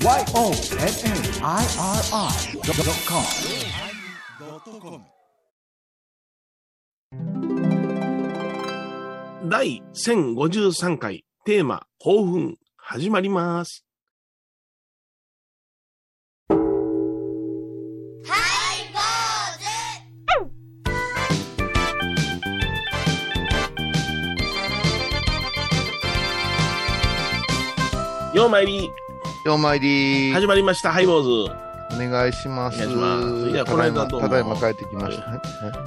YONNIRI.com 第1053回テーマ興奮始まります。ようまいりようまいり始まりましたハイボーズお願いします。お願いしますいやただいまこの間ただいま帰ってきました。ね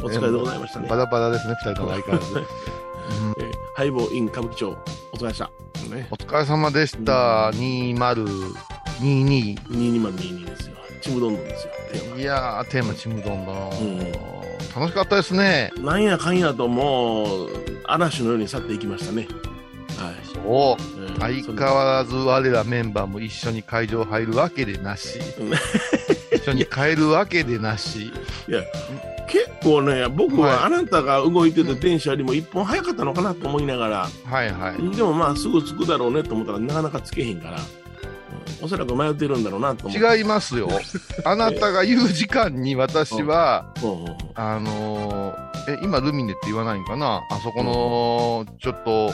お疲れでございましたねバラバラですね、二人とも相変わらず。ハイボーイン歌舞伎町お疲れでした。ね、お疲れ様でした。2022。2222ですよ。ちむどんどんですよ。いやー、テーマちむどんどん。ん楽しかったですね。なんやかんやともう嵐のように去っていきましたね。はい。おえー相変わらず我らメンバーも一緒に会場入るわけでなし。うん一緒に帰るわけでなし。いや結構ね僕ははあなたが動いてた電車よりも一本早かったのかなと思いながら、はいはい。でもまあすぐ着くだろうねと思ったらなかなかつけへんから、うんおそらく迷ってるんだろうなと。違いますよ。あなたが言う時間に私は、あのーえ、今ルミネって言わないんかな？あそこの、ちょっと、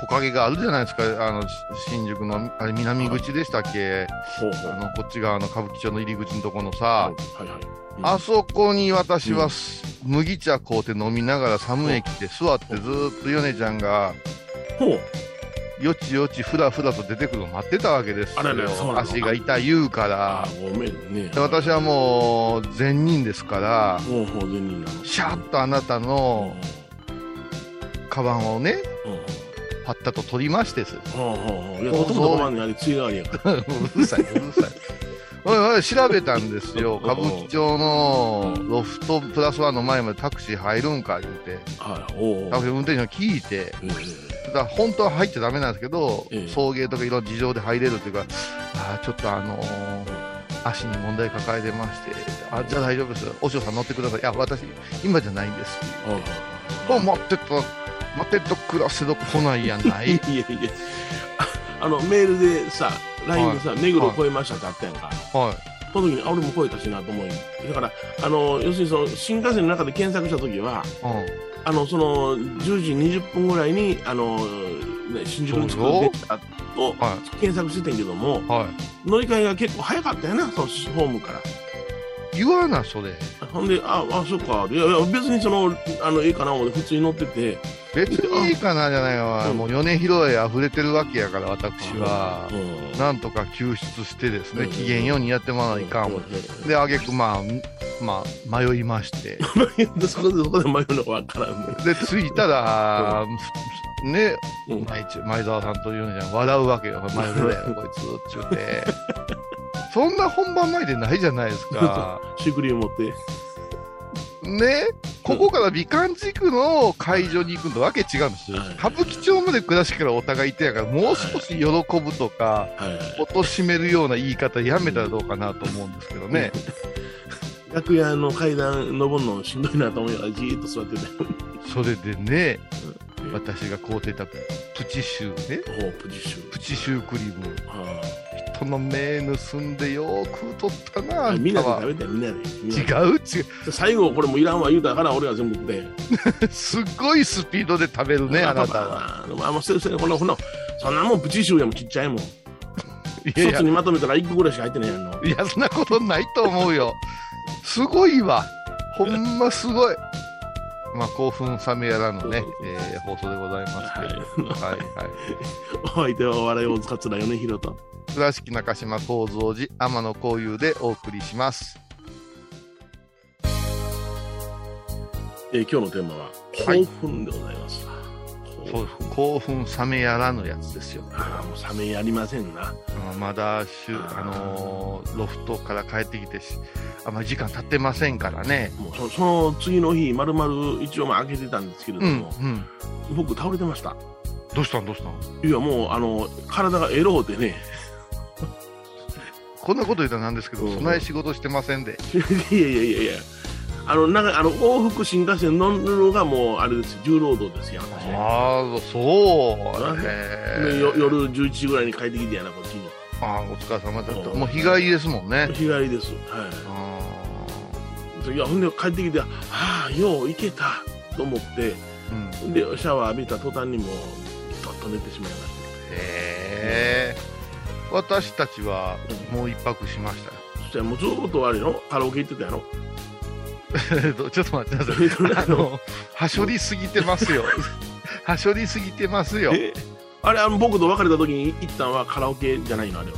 木陰があるじゃないですか。あの、し新宿の、あれ、南口でしたっけ？あの、こっち側の歌舞伎町の入り口のとこのさ、はいはい。うんあそこに私は、うん麦茶買うて飲みながら寒い駅で座ってずーっとヨネちゃんが、ほうよちよちふらふらと出てくるのを待ってたわけですよ。足が痛い言うからあ。ごめんね。で私はもう、善人ですから、ほうほう全人なの。シャーッとあなたのカバンをね、パッタと取りましてす。ほうほうほういや、男とこまんねあれ、ついがわりやから。うるさい、うるさい。おいおい、調べたんですよ。歌舞伎町のロフトプラスワンの前までタクシー入るんか言うて、はい、おうタクシー運転手に聞いて、えだから本当は入っちゃダメなんですけど、ええ送迎とかいろんな事情で入れるっていうか、ああ、ちょっとあのー足に問題抱えてまして、あ、じゃあ大丈夫です。お嬢さん乗ってください。いや、私、今じゃないんです。えもう待ってた、待ってと暮らせど来ないやない。いやいやああの、メールでさ、LINE でさ、目黒超えましたってあったやんか。はい。その時に、あ、俺も超えたしなと思うよだから、あの、要するにその、新幹線の中で検索した時は、うん。あの、その、10時20分ぐらいに、あの、ね、新宿に着く電車をは検索してんけども、い。はい。乗り換えが結構早かったよな、そのホームから。言わな、それ。ほんで、あ、あ、そっか。いやいや、別にその、あの、ええかな思って普通に乗ってて。別にいいかなじゃないわ。うんもう米広へ溢れてるわけやから、私は。うんなんとか救出してですね、うん機嫌ようにやってもらわないかんわ。で、あげく、まあ、まあ、迷いまして。で そこで、そこで迷うのわからんね。で、着いたら、ね、うん前澤さんというのじゃん笑うわけよ。迷うだよ、こいつ、ちゅうて。そんな本番前でないじゃないですか。シュークリーム持って。ね、ここから美観地区の会場に行くのとわけ違うんですよはい。歌舞伎町まで暮らしからお互いいてやから、もう少し喜ぶとか、はい。しめるような言い方やめたらどうかなと思うんですけどね。楽屋の階段登るのしんどいなと思いながらじーっと座ってて。それでね、うん私が買うてたプチシューね、プチシュー。クリーム、は人の目盗んでよーく取ったな、みんなで。食べてみんなで。違う違う。最後、これもういらんわ言うたから俺は全部食って。すっごいスピードで食べるね、あなたは。は。まあ、もう捨てる捨てる。この、この、そんなもんプチシューやもんちっちゃいもん。一つにまとめたら1個ぐらいしか入ってないやんの。いや、そんなことないと思うよ。すごいわ。ほんますごい。まあ、興奮冷めやらぬね、えー放送でございますけれども。はいはい。お相手はお笑い大塚つら米広と。倉敷中島幸三寺天野幸雄でお送りします。えー今日のテーマははい興奮でございますわ。そう興奮冷めやらぬやつですよ。ああ、もう冷めやりませんな。あまだしゅ、あのーロフトから帰ってきてし、あんまり時間経ってませんからね。もうそその次の日、まるまる一応まあ開けてたんですけれどうん、も、うん。僕倒れてました。どうしたん？どうしたん？いや、もう、あの、体がエロうてね、こんなこと言ったらなんですけど、うんそない仕事してませんで。いやいやいやいや、あの、なんか、あの、往復新幹線乗るのがもう、あれです、重労働ですよ、私ね。ああ、そう。ねへーでよ夜11時ぐらいに帰ってきてやな、こっちに。ああ、お疲れ様だった。うんもう日帰りですもんね。日帰りです。はあい。いや、ほんで帰ってきて、ああ、よう行けたと思って、あ、うん。で、シャワー浴びた途端にもう、どっと寝てしまいましへえ。私たちはもう一泊しましたよ。た。そしたらもうずーっとあれよ、カラオケ行ってたやろ？えっとちょっと待ってください。あの、はしょりすぎてますよ。はしょりすぎてますよ。えあれ、あの僕と別れた時に行ったのはカラオケじゃないのあれは？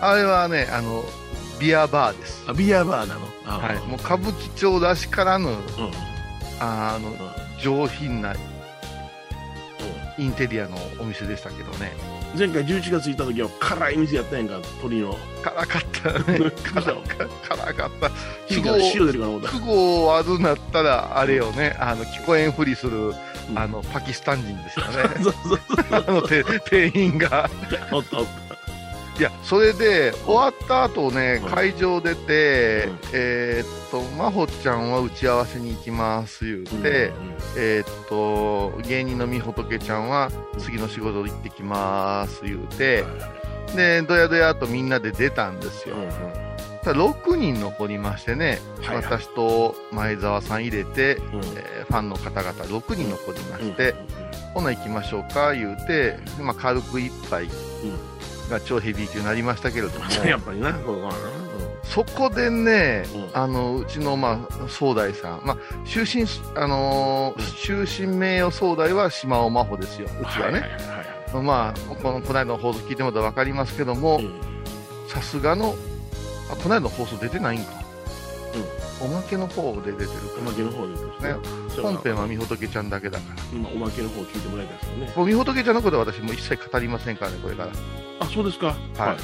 ああれはね、あの、ビアバーです。あ、ビアバーなの？あはい。もう歌舞伎町らしからぬ、うん。うん。あの、うん上品なインテリアのお店でしたけどね。前回11月行った時は辛い店やったやんか、鳥の。辛かったね。辛か辛かった。火から塩出るかな思った。不合あるなったら、あれよね、あの、聞こえんふりする、んあの、パキスタン人ですよね。あの、て店員が。おったおっいや、それで、終わった後ねうん、会場出て、うん。えーっと、まほちゃんは打ち合わせに行きます言うた。て、えーっと、芸人のみほとけちゃんは、次の仕事行ってきます言うて、で、どやどやとみんなで出たんですよ。うんうん。ただ6人残りましてね、はいはい。私と前澤さん入れて、うん。えーファンの方々6人残りまうんして、ほな行きましょうか言うて、まあ、軽く一杯が超ヘビー級になりましたけれども、やっぱりな、そうかな。そこでね、うん。あのうちの、まあ、総大さん、まあ、終身、あのー終身名誉総大は島尾真帆ですよ、うちはね。はいはいはいまあ、このこの間の放送聞いてもらったら分かりますけどもはい。、さすがの、あこの間の放送出てないんか、おまけの方で出てるおまけの方でですね。本編はみほとけちゃんだけだから。まあおまけの方聞いてもらいたいですよね。もうみほとけちゃんのことは私もう一切語りませんからね、これから。あ、そうですか。はい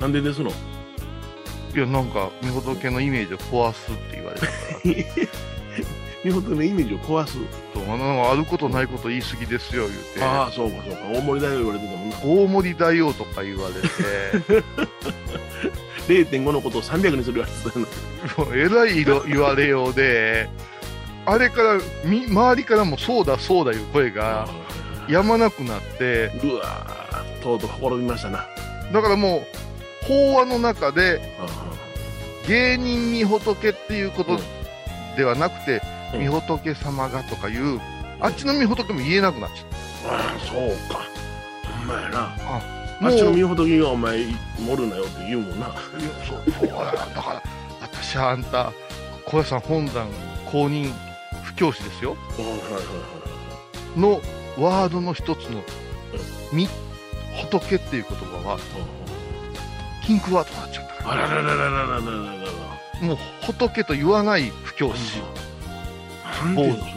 なんでですの？いや、なんか、みほとけのイメージを壊すって言われたから。日本のイメージを壊す。そうあのあることないこと言い過ぎですよ、言うて。ああ、そうかそうか。大盛りだよ言われてたもんな。大盛り大王とか言われて、0.5のことを300にする言われてたの。もうえらい色言われようで、あれからみ、周りからもそうだそうだいう声がやまなくなって、うわーとうとう滅びましたな。だからもう、法話の中で、あ芸人みほとけっていうことではなくて、うんみほとけ様がとかいう、あっちのみほとけも言えなくなっちゃっあそうか。ほんまやな。た。あっちの身ほどきがお前盛るなよって言うもんな。そうそうだだから、私はあんた、小屋さん本山公認布教師ですよ。はいはいはいのワードの一つの、み、仏っていう言葉は、キンクワードになっちゃったかあらららららららららら。ら。もう仏と言わない布教師、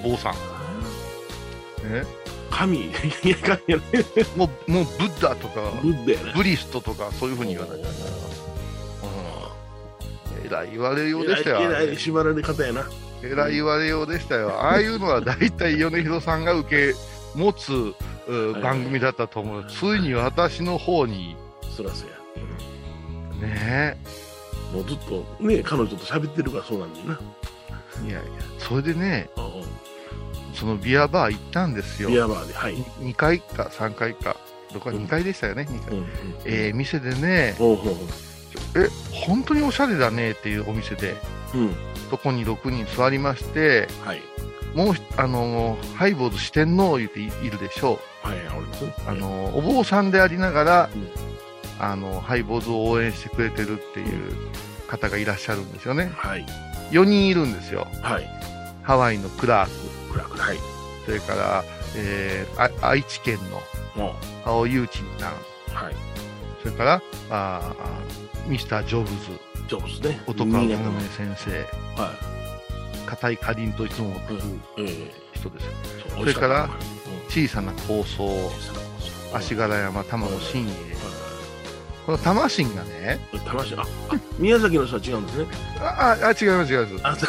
坊さん。ね、神。いや神やねもう、もうブッダとか、ブッダやねブリストとか、そういうふうに言わない。うん。えらい言われようでしたよ。えらい縛られ方やな。えらい言われようでしたよ。ああいうのは大体米広さんが受け持つ番組だったと思う。ついに私の方に、そらそうや。ねもうずっとね彼女と喋ってるからそうなんだよな。え、いやいや、それでね、うんそのビアバー行ったんですよ。ビアバーではい、2回か3回か、どこか2回でしたよね、2回。うんうん、えー店でね、おうほうほえ、本当におしゃれだねっていうお店で、ううん。そこに6人座りまして、はい。もうひ、あのーハイボーズ四天王言っていいるでしょはい俺です。う。あのーお坊さんでありながら、うん。あのーハイボーズを応援してくれてるっていう方がいらっしゃるんですよね。はい。4人いるんですよ。はい。ハワイのクラーク、暗くはい。それから、えーあ愛知県のも青ゆうちんさん、うはい。それから、あーミスター・ジョブズ、ジョブズね。音川新潟の百音先生、は硬いかりんといつも持ってい、くうん。ええ。人です。よ。そうそれから小さな構想、足柄山、玉野新栄。はこの玉新がね、い魂ああ宮崎の人は違うんですね。あ、あ、あ違います、違います。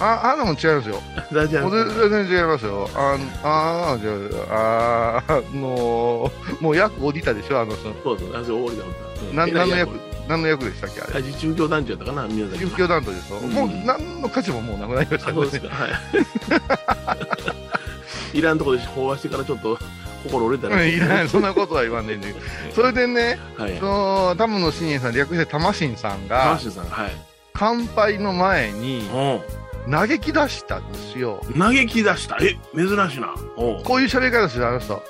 ああ、あんなもん違いますよ。全然違いますよ。あ、あー、違う、あー、もう、もう役降りたでしょ、あの人。そうですねあそう終わりたなうん何の役、何の役でしたっけ、あれ。あ中京団地やったかな宮崎宗教団体でしょ。うんもう、何の価値ももうなくなりましたねあそうです。かはいいらんとこで飽和してからちょっと心折れたらいらない、そんなことは言わねえんで。それでね、はいその、タムの新円さん、略してタマシンさん川が、島さんはい乾杯の前にう嘆き出したんですよ。ん嘆き出したえ珍しいなこういう喋り方するあの人。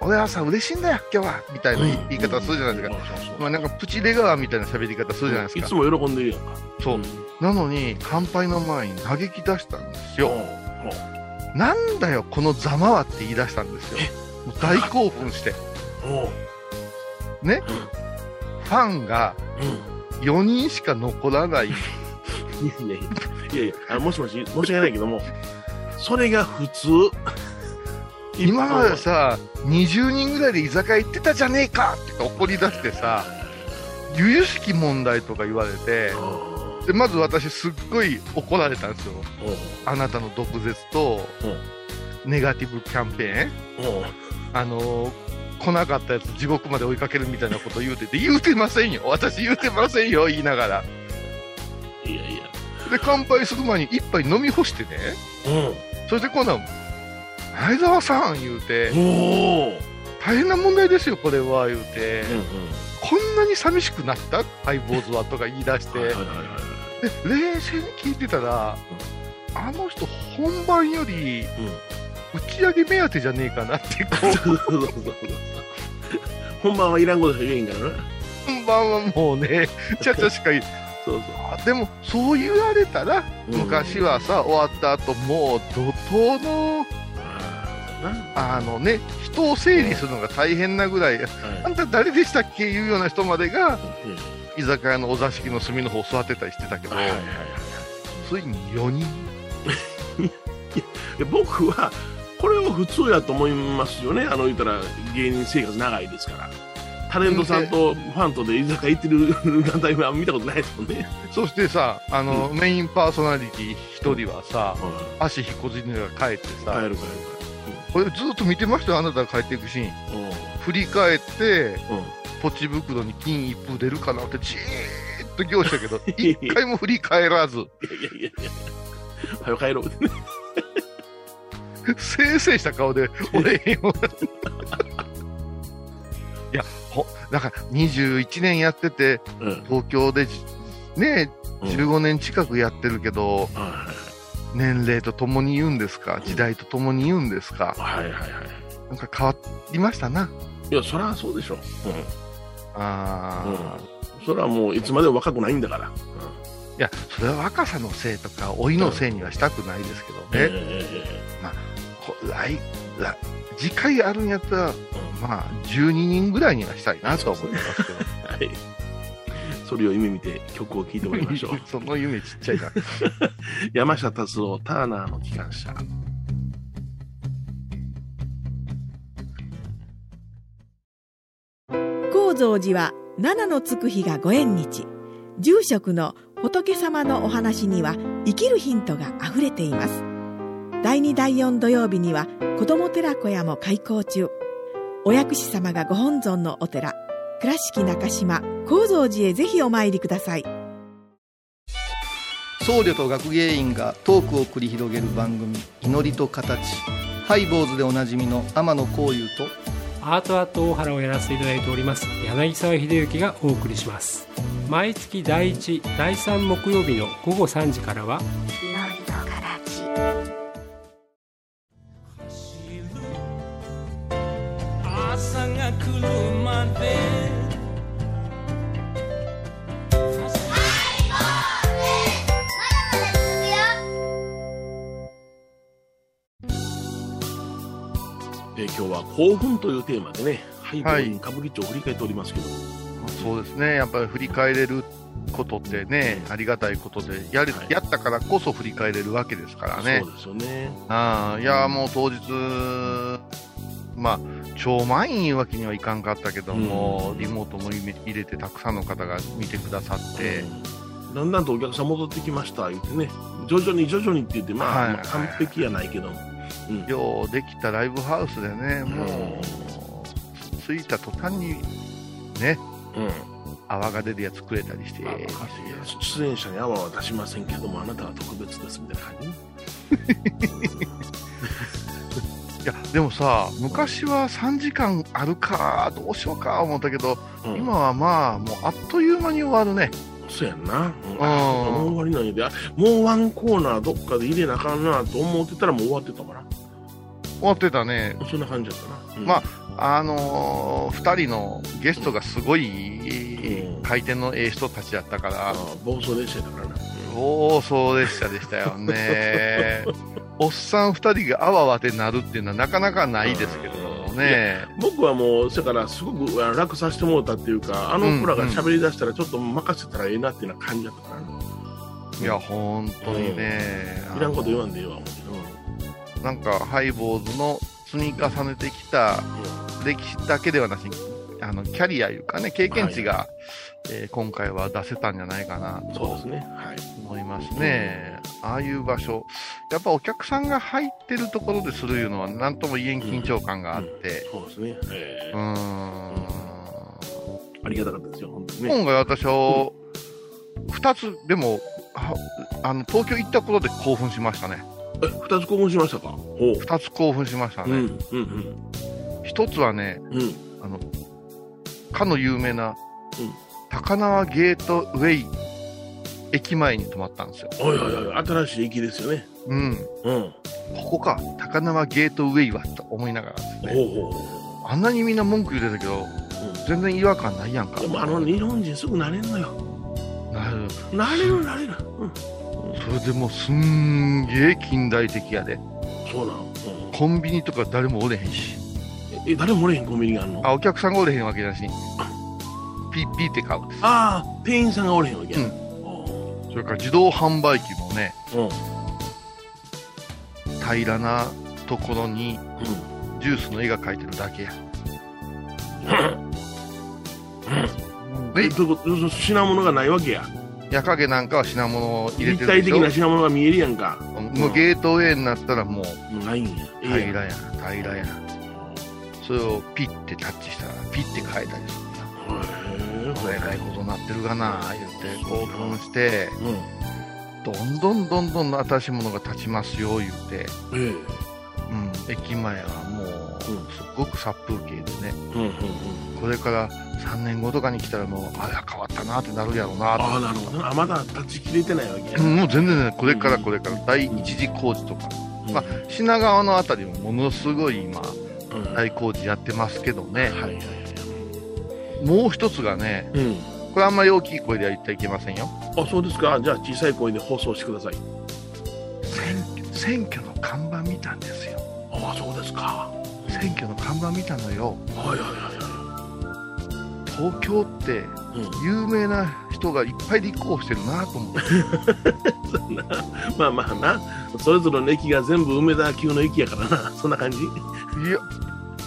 俺はさ、嬉しいんだよ、今日は。みたいな言い方するじゃないですか。まあなんかプチレガーみたいな喋り方するじゃないですか。いつも喜んでるやんかそう。なのに、乾杯の前に嘆き出したんですよ。なんだよ、このざまはって言い出したんですよ。もう大興奮して。ね、ファンがうん4人しか残らない。いやいやいやいやあのもしもし申し訳ないけどもそれが普通今までさ、20人ぐらいで居酒屋行ってたじゃねえかって怒り出してさ、由々しき問題とか言われて、で、まず私すっごい怒られたんですよ。あなたの毒舌と、ネガティブキャンペーン。あのー来なかったやつ地獄まで追いかけるみたいなこと言うてて、言うてませんよ。私言うてませんよ、言いながら。で、乾杯する前に一杯飲み干してね。うそれで今度は、相沢さん言うて、んおお大変な問題ですよ、これは、言うて。うんうんこんなに寂しくなった？ハイボーズはとか言い出して、はいはいはいはいで冷静に聞いてたら、あの人本番より打ち上げ目当てじゃねえかなって、こう、本番はいらんことしか言えへんからな。本番はもうね、ちゃちゃしか言そう。あでも、そう言われたら、そう昔はさ、終わった後、もう怒涛の、ああ。のね、人を整理するのが大変なぐらい、あんた誰でしたっけ？いうような人までが、うん。居酒屋のお座敷の隅の方座ってたりしてたけど、ついに4人。で僕はこれを普通やと思いますよね。あの言ったら芸人生活長いですからタレントさんとファンとで居酒屋行ってる団体は見たことないですもんね、そしてさ、あの、メインパーソナリティ一人はさ、は足引っこずりながら帰ってい、さ、帰る帰るこれずっと見てましたよ、あなたが帰っていくシーン。振り返って、うん。ポチ袋に金一封出るかなってじーっと凝したけど、一回も振り返らず、いやいやいや。いや早く帰ろう。せいせいした顔で、俺、だから21年やってて、うん。東京でじ、ね、うん。15年近くやってるけど、はい年齢とともに言うんですか、時代とともに言うんですか、はいはいはいはい。なんか変わりましたな。いやそりゃそうでしょ、うん。うん、それはもういつまでも若くないんだから、いや、それは若さのせいとか、老いのせいにはしたくないですけどね。えこ来、来次回あるんやったら、えまあ、12人ぐらいにはしたいなと思いますけど。はい。それを夢見て曲を聴いてもらいましょう。その夢ちっちゃいな。山下達郎ターナーの機関車。高蔵寺は七のつく日がご縁日。住職の仏様のお話には生きるヒントがあふれています。第2第4土曜日には子ども寺小屋も開校中お薬師様がご本尊のお寺倉敷中島・高蔵寺へぜひお参りください。僧侶と学芸員がトークを繰り広げる番組「祈りと形」ハイボーズでおなじみの天野幸雄とアートアート大原をやらせていただいております柳沢秀幸がお送りします。毎月第1第3木曜日の午後3時からはは興奮というテーマでね、ハイボはいール歌舞伎町を振り返っておりますけど、そうですね。やっぱり振り返れることってね、ありがたいことで、やる、はい。やったからこそ振り返れるわけですからね。そう。ですよね。ああ、いや、もう当日、まあ、超満員いうわけにはいかんかったけども、リモートも入れてたくさんの方が見てくださって、だんだんとお客さん戻ってきました言ってね、徐々に徐々にって言って、まあ、はい。まあ完璧やないけど、うん。ようできたライブハウスでね、ん。もう、着いた途端に、ね、うん。泡が出るやつくれたりして、出演者に泡は出しませんけども、あなたは特別ですみたいな感じ？ね。いや、でもさ、昔は3時間あるか、どうしようか思ったけど、うん。今はまあ、もうあっという間に終わるね。そうやんな。うん、んあもう終わりなんやで。あもうワンコーナーどっかで入れなあかんなと思ってたらもう終わってたか終わってたね。ら。そんな感じだったな。うんまあのー、2人のゲストがすごいうん回転のええ人たちだったからあ、暴走列車だからな。暴走列車でしたよね。おっさん2人があわわってなるっていうのはなかなかないですけれどもね。僕はもう、それからすごく楽させてもらったっていうか、あの子らが喋り出したらちょっと任せたらええなっていうような感じだったからな。いや、本当にね。いらんこと言わんでええわ、思ってなんか、ハイボーズの積み重ねてきた歴史だけではなしに、あの、キャリアいうかね、経験値が、えー今回は出せたんじゃないかなうんそうですね。はい。思いますね。ああいう場所、やっぱお客さんが入ってるところでするいうのは、なんとも言えん緊張感があって、そうですね。えうーん。ありがたかったですよ、本当にね。今回私は、二つ、でも、はあの、東京行ったことで興奮しましたね。え、二つ興奮しましたか？ほう。二つ興奮しましたうん、ね。うん、一つはね、うん。うん。あの、かの有名な、うん高輪ゲートウェイ駅前に泊まったんですよ。おいおいおい、新しい駅ですよね。うん。うん。ここか、高輪ゲートウェイはと思いながらですね。ほうほうほあんなにみんな文句言ってたけど、全然違和感ないやんか。う。でもあの日本人すぐ慣れんのよ。なる慣れる慣れる。うん。それでもうすんげえ近代的やで。そうなの。うんコンビニとか誰もおれへんし。え、誰もおれへんコンビニがあんの？ああ、お客さんがおれへんわけだし、ピッピーって買うんです。あー、店員さんがおれへんわけや。うんおそれから自動販売機もね、ーうん。平らなところにうん。ジュースの絵が描いてるだけや。え、どういうこと品物がないわけや。矢影なんかは品物を入れて立体的るでしょ？な品物が見えるやんか。もうゲートウェイになったらもうないんや。ええ平らや平らやそれをピッてタッチしたらピッて変えたりするへえらいことになってるかな言って興奮してうん。どんどんどんどん新しいものが立ちますよ言って、ええうん、駅前はもうすっごく殺風景でねうんうんうん。これから3年後とかに来たらもうあら変わったなってなるやろうなとああ、なるほどな。あ、まだ立ち切れてないわけや。うんもう全然ねこれからこれから第一次工事とか、うんまあ、品川のあたりもものすごい今うん大工事やってますけどね、はいはいはい。もう一つがねうん。これあんまり大きい声では言ってはいけませんよあ、そうですか。じゃあ小さい声で放送してください。選挙選挙の看板見たんですよああ、そうですか。選挙の看板見たのよはいはいはいは東京って。有名な人がいっぱい立候補してるなと思って そうなまあまあな。それぞれの駅が全部梅田級の駅やからな。そんな感じ？いや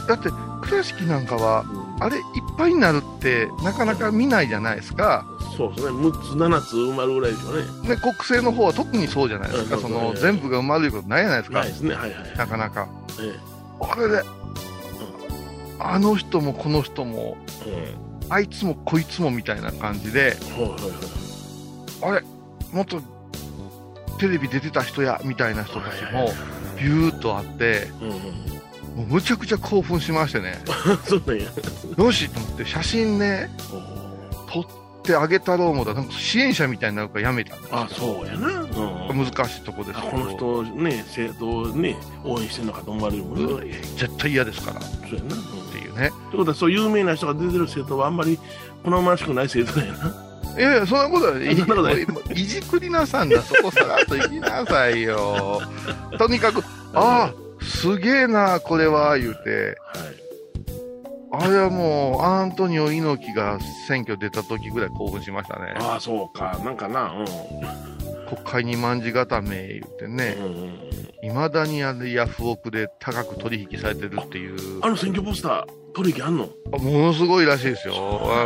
だって倉敷なんかはあれいっぱいになるってなかなか見ないじゃないですかそうですね。6つ、7つ埋まるぐらいでしょうね。で国政の方は特にそうじゃないですか、うんそのうん全部が埋まることないじゃないですか、ないですね。はいはい。なかなか。えあれで、あの人もこの人も、え。あいつもこいつもみたいな感じで、うん。はいはいはい。あれ、もっとテレビ出てた人やみたいな人たちもビューっとあって、うんうん。もうむちゃくちゃ興奮しましてね、そうなんや。よしと思って、写真ね、撮ってあげたろうもだ、なんか支援者みたいになるからやめたあ、そうやな。うん。難しいとこですあけど、この人ね、政党をね、応援してんのかと思われるもんね。うん絶対嫌ですからっそうやな。うんていうね。ということは、そう有名な人が出てる政党はあんまり好ましくない政党だよな。いやいや、そんなことは いじくりなさんだ、そこさらっと行きなさいよ。とにかく、ああ、すげえな、これは、言うて、はい。あれはもう、アントニオ猪木が選挙出た時ぐらい興奮しましたね。ああ、そうか。なんかな。うん。国会に卍固め言ってねう、んうんいまだにあれヤフオクで高く取引されてるっていう、あの選挙ポスター、取引あんの？ものすごいらしいですよ。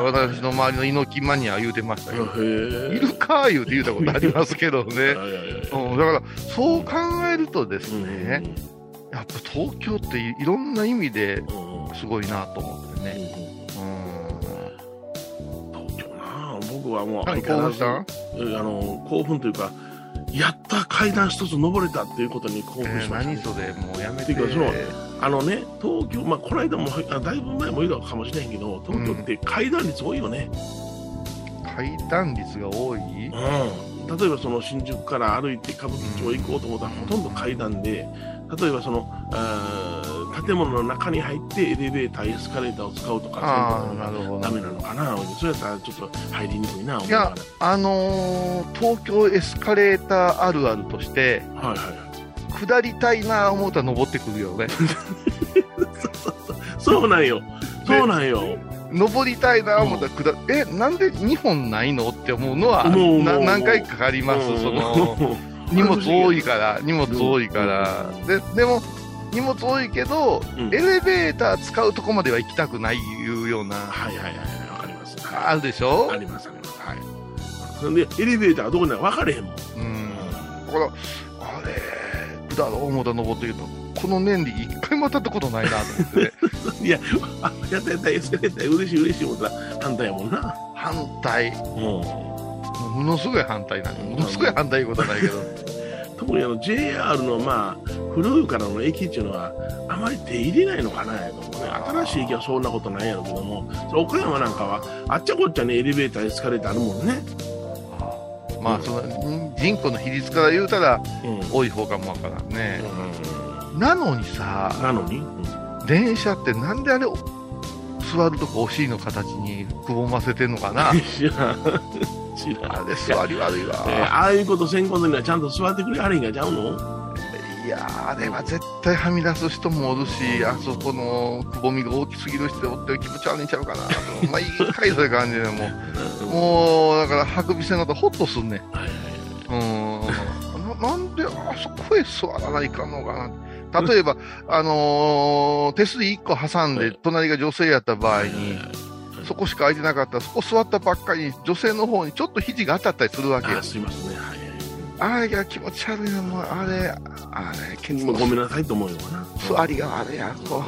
私の周りの猪木マニアは言うてましたよ。いるか言うて言うたことありますけどね。いやいやいやうん、だから、そう考えるとですうんね、やっぱ東京っていいろんな意味でうんうんすごいなと思ってね。う東京な僕はもう何相変わらず興えあの興奮というかやった階段一つ登れたっていうことに興ん。えー奮しました、何それ、もうやめて。っていうかそのあのね、東京、まあ、この間も、あだいぶ前も言うたかもしれんけど、東京って階段率多いよね。階段率が多い？うん。例えばその新宿から歩いて歌舞伎町行こうと思ったら、ほとんど階段で、例えばその、建物の中に入ってエレベーター、エスカレーターを使うとか、そういうことなるほどがダメなのかな。そうやったらちょっと入りにくいな、思いやあのー東京エスカレーターあるあるとしてら。はいはい。下りたいな思うたら登ってくるよね そうなんよ。そうなんよ。登りたいな思ったら下る、えなんで2本ないの？って思うのは何回かあります、うんその荷物多いから荷物多いから、ででも荷物多いけど、うんエレベーター使うとこまでは行きたくないいうようなはいはいはいはい、わかります。あるでしょ？ありますあります。はい。で、エレベーターがどこにあるか分かれへんもん。うんだからあれ下ろう思うたら登ってるとこの年で一回も当たったことないなと思ってね いや、あやったやった、エスカレーター嬉しい嬉しい思ったら反対やもんな。反対うん。ものすごい反対なんでものすごい反対いうことはないけど。特にあの JR のまあ古いからの駅っていうのはあまり手入れないのかなやと思うね。新しい駅はそんなことないやろうけども岡山なんかはあっちゃこっちゃねエレベーターエスカレーターあるもんね、まあそのん人口の比率から言うたらうん。多い方かもわからんね、うなのにさん、なのに、うん。電車ってなんであれ座るとこお尻の形にくぼませてんのかな？知らん知らんあれ座り悪いわ、えーああいうことせんことにはちゃんと座ってくれはれんがちゃうの？いやーあれは絶対はみ出す人もおるしあそこのくぼみが大きすぎる人おって気持ち悪いんちゃうかなと。毎回そういう感じでもうもうだからハクビ線のとホッとすんねん。うーん。ななんであそこへ座らないかんのかな。例えば、あのー手すり1個挟んで、はい。隣が女性やった場合に、はいそこしか空いてなかった。ら、そこ座ったばっかりに、女性の方にちょっと肘が当たったりするわけよ。あ。すいませんね。はい。はいあれが気持ち悪いな、もう、あれ、あれ、ケツもうのごめんなさいと思うよな。座りが悪いや、こ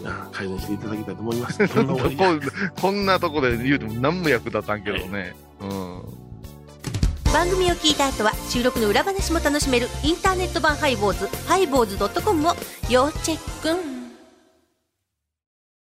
う。いや改善していただきたいと思います。うんこんなこんなとこで言うても何も役立たんけどね。うん。番組を聞いた後は収録の裏話も楽しめるインターネット版ハイボーズハイボーズドットコムを要チェック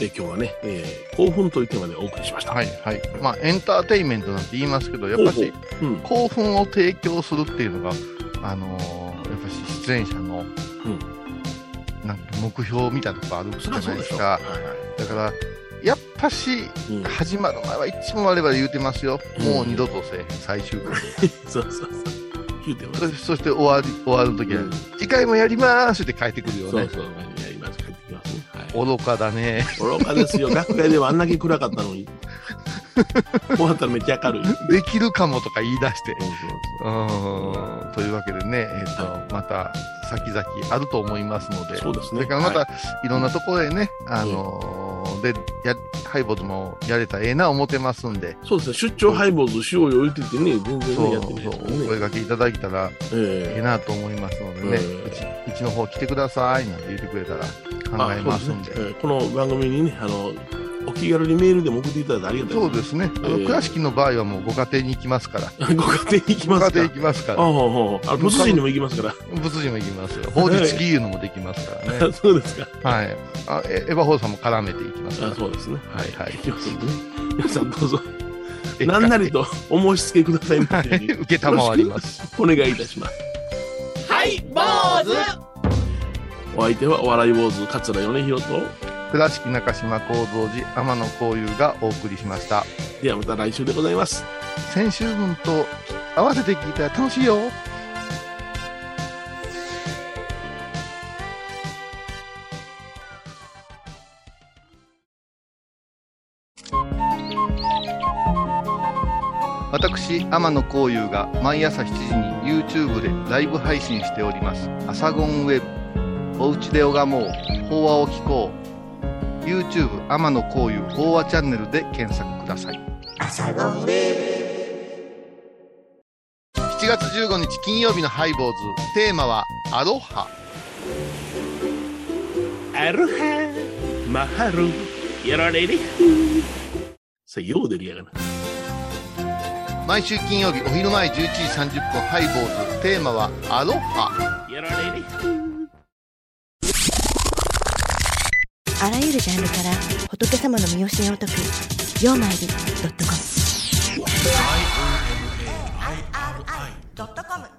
え今日はね、えー興奮というテーマでお送りしましたはいはい。まあ、エンターテインメントなんて言いますけど、やっぱし、ほうん興奮を提供するっていうのが、あのーやっぱし出演者の、なんか目標みたいなとこあるじゃないですか。だから、やっぱし、始まる前はいつも我々言うてますよ。もう二度とせえへん、最終回。そうそうそう。言うてます。そして終わり、終わるときは、次回もやりますって帰ってくるよね。そうそう、愚かだね。愚かですよ。楽屋ではあんだけ暗かったのに。終わったらめっちゃ明るい。できるかもとか言い出して。うん。というわけでね、えっ、と、また、先々あると思いますので。そうですねれからまた、、はいろんなところでね、あのーで、や、ハイボーズもやれたらええな思ってますんで。そうですね、出張ハイボーズしようよ言っててね、全然ね、やってないですね。お声掛けいただけたら、えええなと思いますのでね、えうち、うちの方来てくださいなんて言ってくれたら考えますんで。ですねえーこの番組にね、あの、お気軽にメールでも送っていただいてありがたいそうですね。あの、えー倉敷の場合はもうご家庭に行きますから。ご家庭に行きますかご家庭行きますから。あああああ仏人にも行きますから。仏人も行きますよ。法律儀いうのもできますからね。そうですか。はい。あえエヴァホーさんも絡めていきますから。あそうですね。はいはい。皆さんどうぞ、何なりとお申し付けくださいませ。受けたまわります。お願いいたします。はい、坊主お相手はお笑い坊主、桂米広と、倉敷中島幸三寺天野幸雄がお送りしました。ではまた来週でございます。先週分と合わせて聞いたら楽しいよ。私天野幸雄が毎朝7時に YouTube でライブ配信しております「アサゴンウェブ」「おうちで拝もう。法話を聞こう」YouTube 天野幸雄法話チャンネルで検索ください。7月15日金曜日のハイボーズ。テーマはアロハ。アロハ。マハルやられれさあよう出るやがな。毎週金曜日お昼前11時30分ハイボーズ。テーマはアロハ。やられれあらゆるジャンルから仏様の身教えを解く「曜マイルドットコム」ドットコム